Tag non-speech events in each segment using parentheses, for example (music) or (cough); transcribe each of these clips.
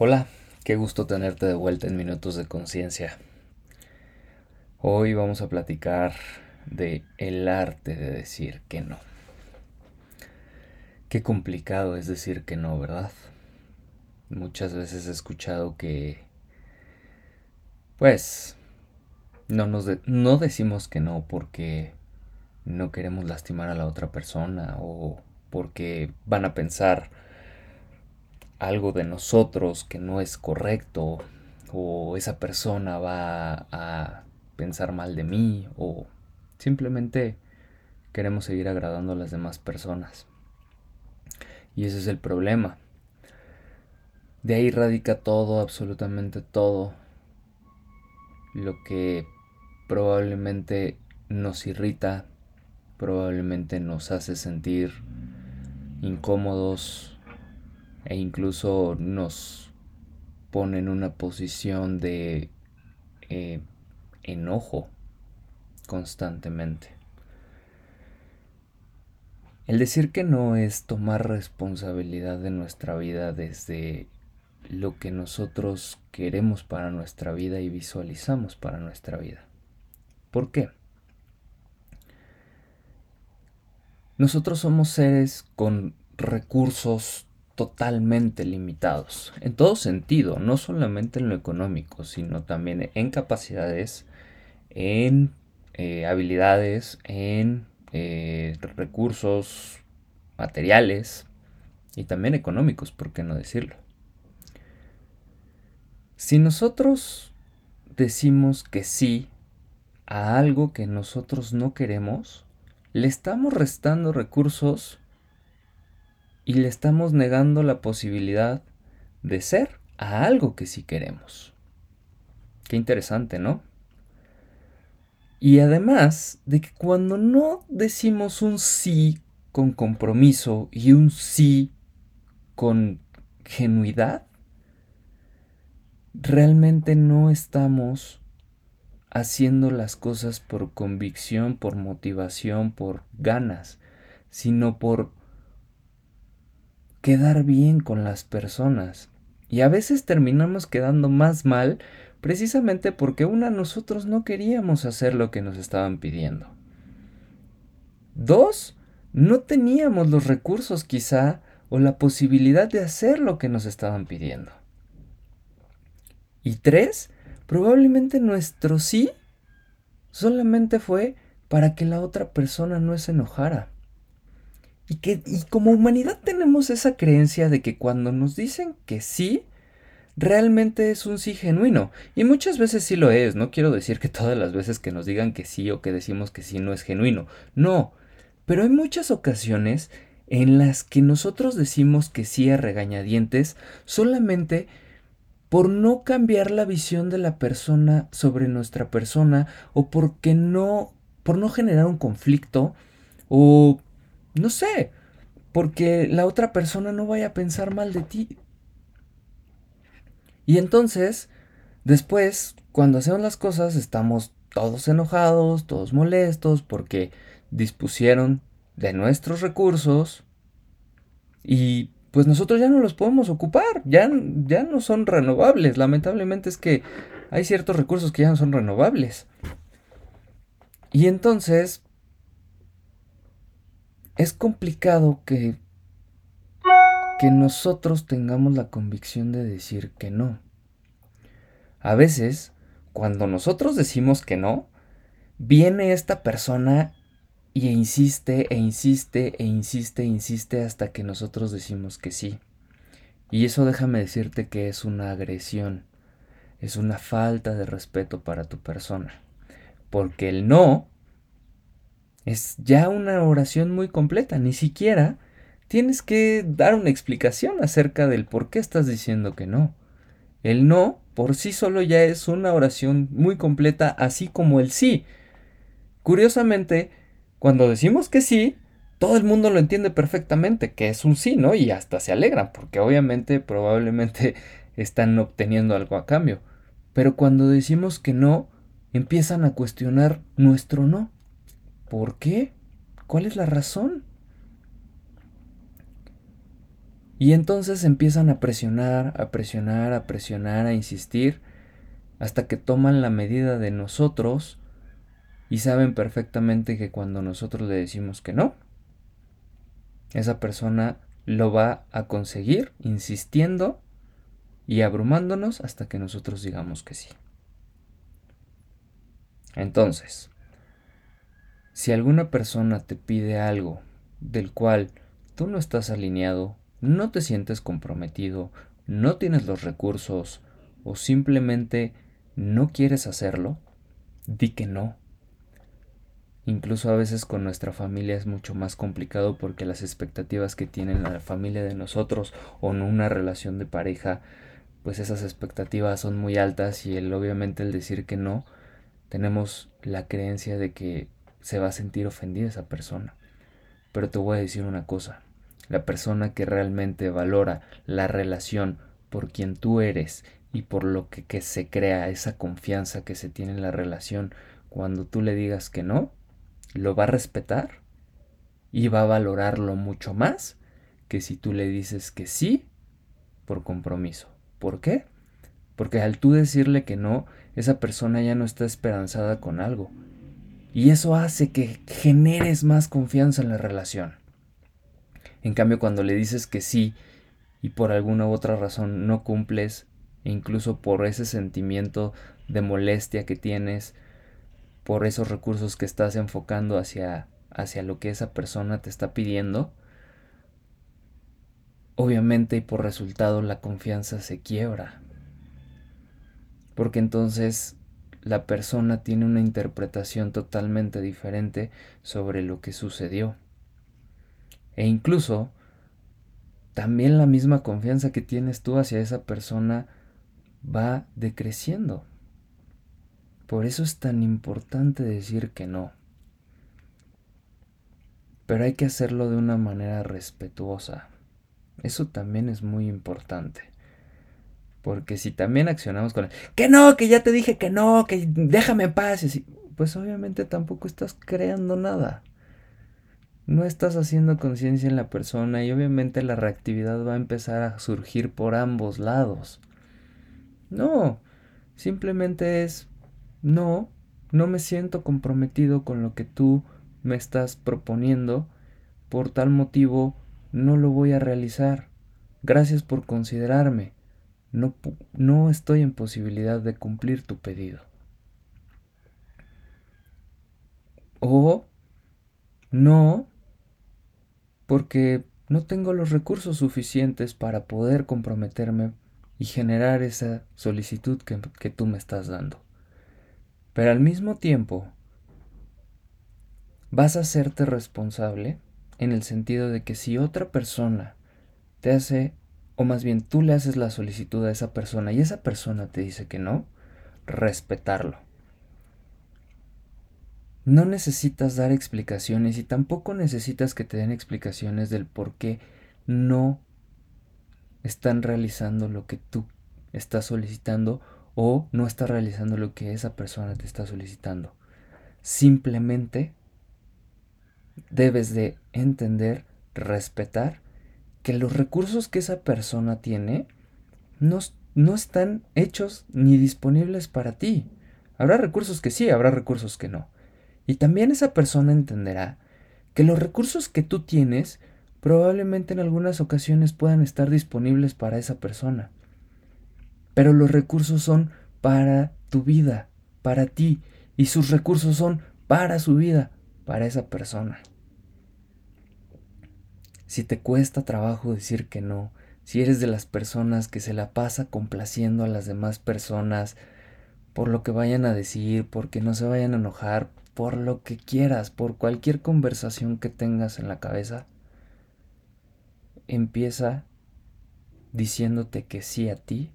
Hola, qué gusto tenerte de vuelta en Minutos de Conciencia. Hoy vamos a platicar de el arte de decir que no. Qué complicado es decir que no, ¿verdad? Muchas veces he escuchado que pues no nos no decimos que no porque no queremos lastimar a la otra persona o porque van a pensar algo de nosotros que no es correcto o esa persona va a pensar mal de mí o simplemente queremos seguir agradando a las demás personas. Y ese es el problema. De ahí radica todo, absolutamente todo, lo que probablemente nos irrita, probablemente nos hace sentir incómodos, e incluso nos pone en una posición de eh, enojo constantemente. El decir que no es tomar responsabilidad de nuestra vida desde lo que nosotros queremos para nuestra vida y visualizamos para nuestra vida. ¿Por qué? Nosotros somos seres con recursos totalmente limitados, en todo sentido, no solamente en lo económico, sino también en capacidades, en eh, habilidades, en eh, recursos materiales y también económicos, ¿por qué no decirlo? Si nosotros decimos que sí a algo que nosotros no queremos, le estamos restando recursos y le estamos negando la posibilidad de ser a algo que sí queremos. Qué interesante, ¿no? Y además de que cuando no decimos un sí con compromiso y un sí con genuidad, realmente no estamos haciendo las cosas por convicción, por motivación, por ganas, sino por quedar bien con las personas. Y a veces terminamos quedando más mal precisamente porque una nosotros no queríamos hacer lo que nos estaban pidiendo. Dos, no teníamos los recursos quizá o la posibilidad de hacer lo que nos estaban pidiendo. Y tres, probablemente nuestro sí solamente fue para que la otra persona no se enojara. Y que y como humanidad tenemos esa creencia de que cuando nos dicen que sí, realmente es un sí genuino. Y muchas veces sí lo es. No quiero decir que todas las veces que nos digan que sí o que decimos que sí no es genuino. No. Pero hay muchas ocasiones en las que nosotros decimos que sí a regañadientes solamente por no cambiar la visión de la persona sobre nuestra persona o porque no por no generar un conflicto o no sé, porque la otra persona no vaya a pensar mal de ti. Y entonces, después, cuando hacemos las cosas, estamos todos enojados, todos molestos, porque dispusieron de nuestros recursos y pues nosotros ya no los podemos ocupar, ya, ya no son renovables. Lamentablemente es que hay ciertos recursos que ya no son renovables. Y entonces, es complicado que, que nosotros tengamos la convicción de decir que no. A veces, cuando nosotros decimos que no, viene esta persona y insiste e insiste e insiste e insiste hasta que nosotros decimos que sí. Y eso déjame decirte que es una agresión, es una falta de respeto para tu persona. Porque el no es ya una oración muy completa, ni siquiera tienes que dar una explicación acerca del por qué estás diciendo que no. El no por sí solo ya es una oración muy completa, así como el sí. Curiosamente, cuando decimos que sí, todo el mundo lo entiende perfectamente, que es un sí, ¿no? Y hasta se alegran, porque obviamente probablemente (laughs) están obteniendo algo a cambio. Pero cuando decimos que no, empiezan a cuestionar nuestro no. ¿Por qué? ¿Cuál es la razón? Y entonces empiezan a presionar, a presionar, a presionar, a insistir, hasta que toman la medida de nosotros y saben perfectamente que cuando nosotros le decimos que no, esa persona lo va a conseguir insistiendo y abrumándonos hasta que nosotros digamos que sí. Entonces, si alguna persona te pide algo del cual tú no estás alineado, no te sientes comprometido, no tienes los recursos o simplemente no quieres hacerlo, di que no. Incluso a veces con nuestra familia es mucho más complicado porque las expectativas que tienen la familia de nosotros o en una relación de pareja, pues esas expectativas son muy altas y el, obviamente el decir que no, tenemos la creencia de que se va a sentir ofendida esa persona. Pero te voy a decir una cosa, la persona que realmente valora la relación por quien tú eres y por lo que, se crea esa confianza que se tiene en la relación, cuando tú le digas que no, lo va a respetar y va a valorarlo mucho más que si tú le dices que sí por compromiso. ¿Por qué? Porque al tú decirle que no, esa persona ya no está esperanzada con algo. Y eso hace que generes más confianza en la relación. En cambio, cuando le dices que sí y por alguna u otra razón no cumples, e incluso por ese sentimiento de molestia que tienes, por esos recursos que estás enfocando hacia, hacia lo que esa persona te está pidiendo, obviamente y por resultado la confianza se quiebra. Porque entonces la persona tiene una interpretación totalmente diferente sobre lo que sucedió. E incluso también la misma confianza que tienes tú hacia esa persona va decreciendo. Por eso es tan importante decir que no. Pero hay que hacerlo de una manera respetuosa. Eso también es muy importante. Porque si también accionamos con el, que no, que ya te dije que no, que déjame en paz, pues obviamente tampoco estás creando nada. No estás haciendo conciencia en la persona y obviamente la reactividad va a empezar a surgir por ambos lados. No, simplemente es no, no me siento comprometido con lo que tú me estás proponiendo, por tal motivo no lo voy a realizar. Gracias por considerarme. No, no estoy en posibilidad de cumplir tu pedido. O no, porque no tengo los recursos suficientes para poder comprometerme y generar esa solicitud que, que tú me estás dando. Pero al mismo tiempo, vas a hacerte responsable en el sentido de que si otra persona te hace, o más bien tú le haces la solicitud a esa persona y esa persona te dice que no, respetarlo. No necesitas dar explicaciones y tampoco necesitas que te den explicaciones del por qué no están realizando lo que tú estás solicitando o no está realizando lo que esa persona te está solicitando. Simplemente debes de entender, respetar que los recursos que esa persona tiene no, no están hechos ni disponibles para ti. Habrá recursos que sí, habrá recursos que no. Y también esa persona entenderá que los recursos que tú tienes probablemente en algunas ocasiones puedan estar disponibles para esa persona. Pero los recursos son para tu vida, para ti, y sus recursos son para su vida, para esa persona. Si te cuesta trabajo decir que no, si eres de las personas que se la pasa complaciendo a las demás personas por lo que vayan a decir, porque no se vayan a enojar, por lo que quieras, por cualquier conversación que tengas en la cabeza, empieza diciéndote que sí a ti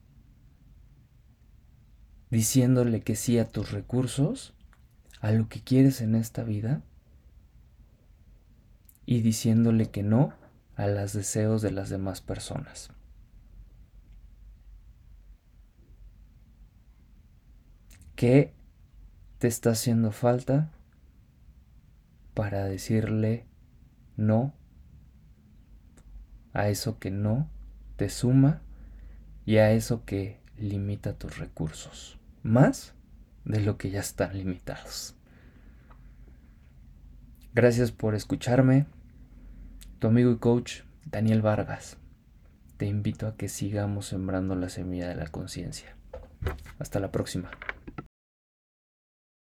diciéndole que sí a tus recursos, a lo que quieres en esta vida, y diciéndole que no a los deseos de las demás personas. ¿Qué te está haciendo falta para decirle no a eso que no te suma y a eso que limita tus recursos, más de lo que ya están limitados. Gracias por escucharme. Tu amigo y coach Daniel Vargas. Te invito a que sigamos sembrando la semilla de la conciencia. Hasta la próxima.